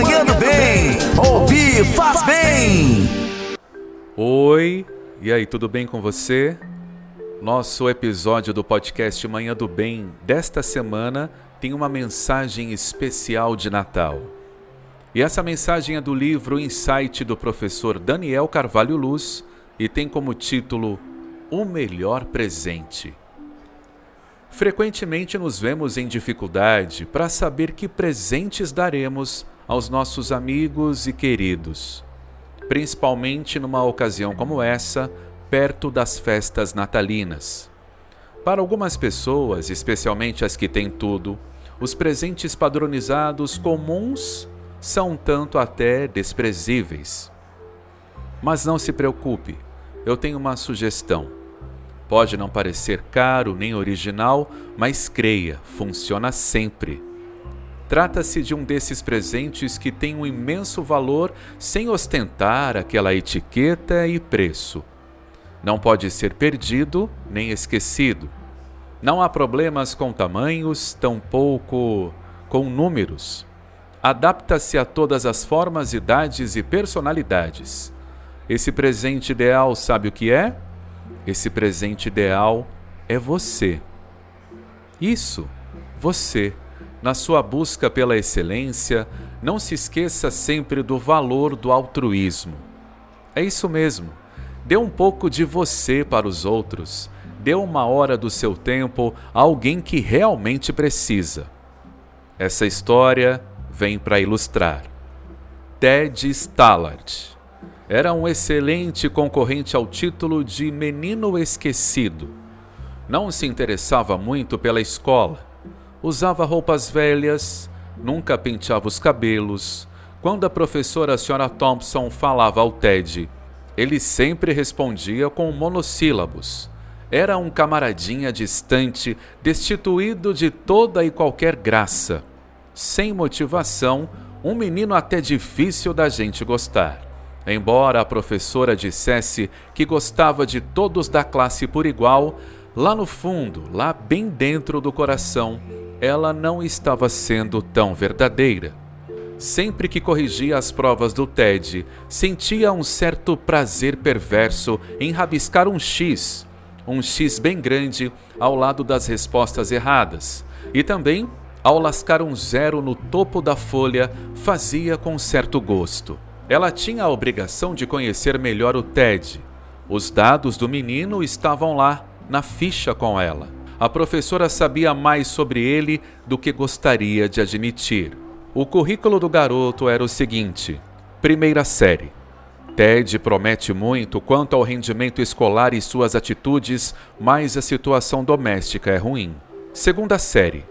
Manhã do Bem. Ouvir faz bem. Oi, e aí, tudo bem com você? Nosso episódio do podcast Manhã do Bem desta semana tem uma mensagem especial de Natal. E essa mensagem é do livro Insight do professor Daniel Carvalho Luz e tem como título O Melhor Presente. Frequentemente nos vemos em dificuldade para saber que presentes daremos aos nossos amigos e queridos, principalmente numa ocasião como essa, perto das festas natalinas. Para algumas pessoas, especialmente as que têm tudo, os presentes padronizados comuns são tanto até desprezíveis. Mas não se preocupe, eu tenho uma sugestão. Pode não parecer caro nem original, mas creia, funciona sempre. Trata-se de um desses presentes que tem um imenso valor sem ostentar aquela etiqueta e preço. Não pode ser perdido nem esquecido. Não há problemas com tamanhos, tampouco com números. Adapta-se a todas as formas, idades e personalidades. Esse presente ideal sabe o que é? Esse presente ideal é você. Isso, você. Na sua busca pela excelência, não se esqueça sempre do valor do altruísmo. É isso mesmo. Dê um pouco de você para os outros. Dê uma hora do seu tempo a alguém que realmente precisa. Essa história vem para ilustrar. Ted Stallard era um excelente concorrente ao título de Menino Esquecido. Não se interessava muito pela escola. Usava roupas velhas, nunca penteava os cabelos. Quando a professora a Sra. Thompson falava ao Ted, ele sempre respondia com monossílabos. Era um camaradinha distante, destituído de toda e qualquer graça. Sem motivação, um menino até difícil da gente gostar. Embora a professora dissesse que gostava de todos da classe por igual, lá no fundo, lá bem dentro do coração, ela não estava sendo tão verdadeira. Sempre que corrigia as provas do TED, sentia um certo prazer perverso em rabiscar um X, um X bem grande, ao lado das respostas erradas, e também, ao lascar um zero no topo da folha, fazia com certo gosto. Ela tinha a obrigação de conhecer melhor o Ted. Os dados do menino estavam lá, na ficha com ela. A professora sabia mais sobre ele do que gostaria de admitir. O currículo do garoto era o seguinte: primeira série. Ted promete muito quanto ao rendimento escolar e suas atitudes, mas a situação doméstica é ruim. Segunda série.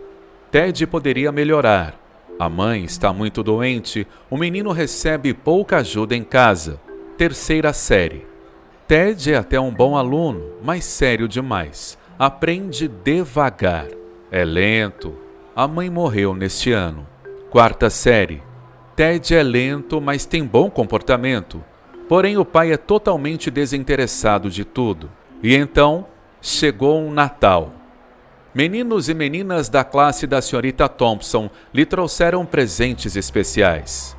Ted poderia melhorar, a mãe está muito doente, o menino recebe pouca ajuda em casa. Terceira série. Ted é até um bom aluno, mas sério demais. Aprende devagar. É lento. A mãe morreu neste ano. Quarta série. Ted é lento, mas tem bom comportamento. Porém, o pai é totalmente desinteressado de tudo. E então chegou um Natal. Meninos e meninas da classe da senhorita Thompson lhe trouxeram presentes especiais.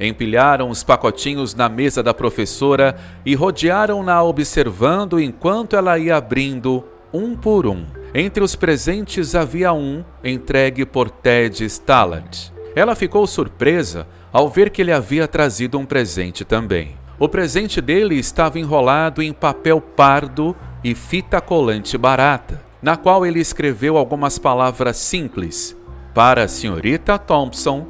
Empilharam os pacotinhos na mesa da professora e rodearam-na observando enquanto ela ia abrindo um por um. Entre os presentes havia um entregue por Ted Stallard. Ela ficou surpresa ao ver que ele havia trazido um presente também. O presente dele estava enrolado em papel pardo e fita colante barata na qual ele escreveu algumas palavras simples para a senhorita Thompson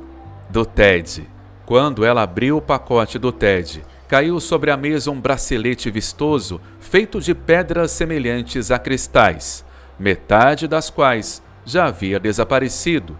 do Ted. Quando ela abriu o pacote do Ted, caiu sobre a mesa um bracelete vistoso feito de pedras semelhantes a cristais, metade das quais já havia desaparecido,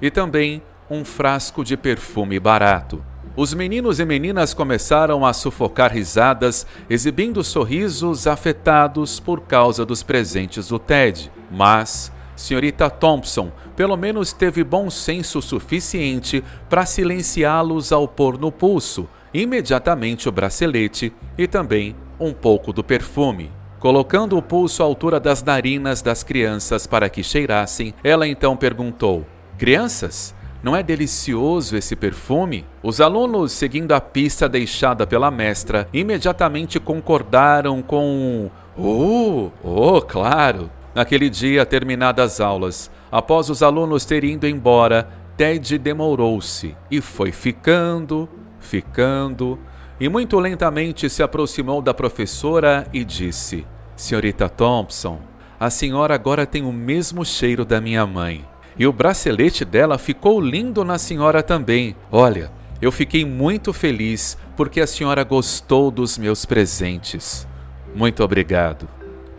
e também um frasco de perfume barato. Os meninos e meninas começaram a sufocar risadas, exibindo sorrisos afetados por causa dos presentes do Ted. Mas senhorita Thompson pelo menos teve bom senso suficiente para silenciá-los ao pôr no pulso imediatamente o bracelete e também um pouco do perfume. Colocando o pulso à altura das narinas das crianças para que cheirassem, ela então perguntou: Crianças, Não é delicioso esse perfume? Os alunos, seguindo a pista deixada pela mestra, imediatamente concordaram com Oh, oh, claro! Naquele dia, terminadas as aulas, após os alunos terem ido embora, Ted demorou-se e foi ficando, ficando, e muito lentamente se aproximou da professora e disse: Senhorita Thompson, a senhora agora tem o mesmo cheiro da minha mãe. E o bracelete dela ficou lindo na senhora também. Olha, eu fiquei muito feliz porque a senhora gostou dos meus presentes. Muito obrigado.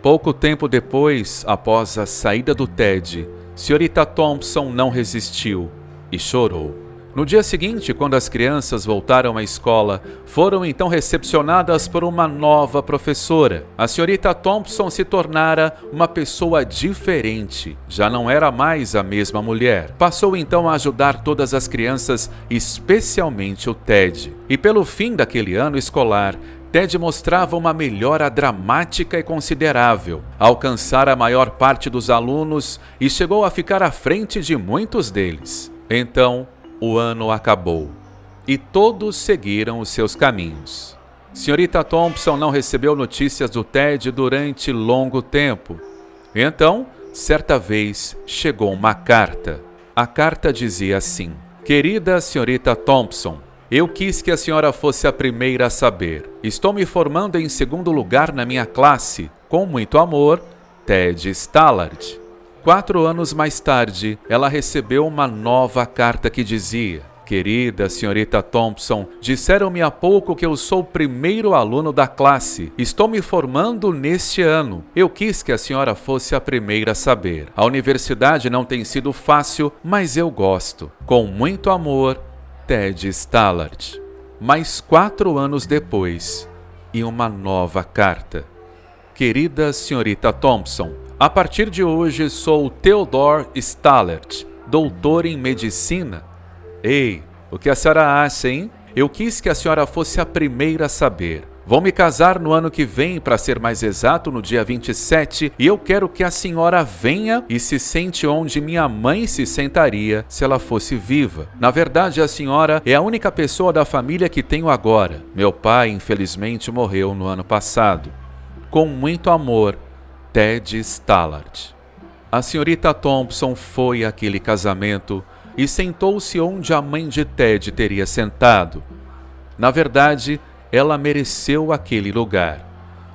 Pouco tempo depois, após a saída do Ted, senhorita Thompson não resistiu e chorou. No dia seguinte, quando as crianças voltaram à escola, foram então recepcionadas por uma nova professora. A senhorita Thompson se tornara uma pessoa diferente, já não era mais a mesma mulher. Passou então a ajudar todas as crianças, especialmente o Ted. E pelo fim daquele ano escolar, Ted mostrava uma melhora dramática e considerável, alcançar a maior parte dos alunos e chegou a ficar à frente de muitos deles. Então, o ano acabou e todos seguiram os seus caminhos. Senhorita Thompson não recebeu notícias do Ted durante longo tempo. Então, certa vez, chegou uma carta. A carta dizia assim: Querida senhorita Thompson, eu quis que a senhora fosse a primeira a saber. Estou me formando em segundo lugar na minha classe. Com muito amor, Ted Stallard. Quatro anos mais tarde, ela recebeu uma nova carta que dizia: Querida senhorita Thompson, disseram-me há pouco que eu sou o primeiro aluno da classe. Estou me formando neste ano. Eu quis que a senhora fosse a primeira a saber. A universidade não tem sido fácil, mas eu gosto. Com muito amor, Ted Stallard. Mais quatro anos depois, e uma nova carta. Querida senhorita Thompson, a partir de hoje sou Theodore Stallert, doutor em medicina. Ei, o que a senhora acha, hein? Eu quis que a senhora fosse a primeira a saber. Vou me casar no ano que vem, para ser mais exato, no dia 27, e eu quero que a senhora venha e se sente onde minha mãe se sentaria se ela fosse viva. Na verdade, a senhora é a única pessoa da família que tenho agora. Meu pai, infelizmente, morreu no ano passado. Com muito amor, Ted Stallard. A senhorita Thompson foi àquele casamento e sentou-se onde a mãe de Ted teria sentado. Na verdade, ela mereceu aquele lugar.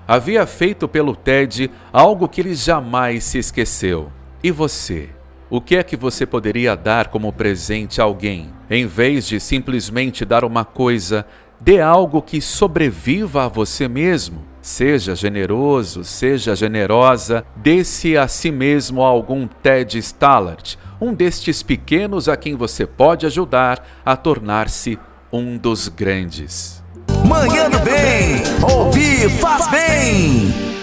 Havia feito pelo Ted algo que ele jamais se esqueceu. E você? O que é que você poderia dar como presente a alguém? Em vez de simplesmente dar uma coisa, dê algo que sobreviva a você mesmo. Seja generoso, seja generosa, dê-se a si mesmo algum Ted Stallard, um destes pequenos a quem você pode ajudar a tornar-se um dos grandes. Manhã do Bem, ouvir faz bem.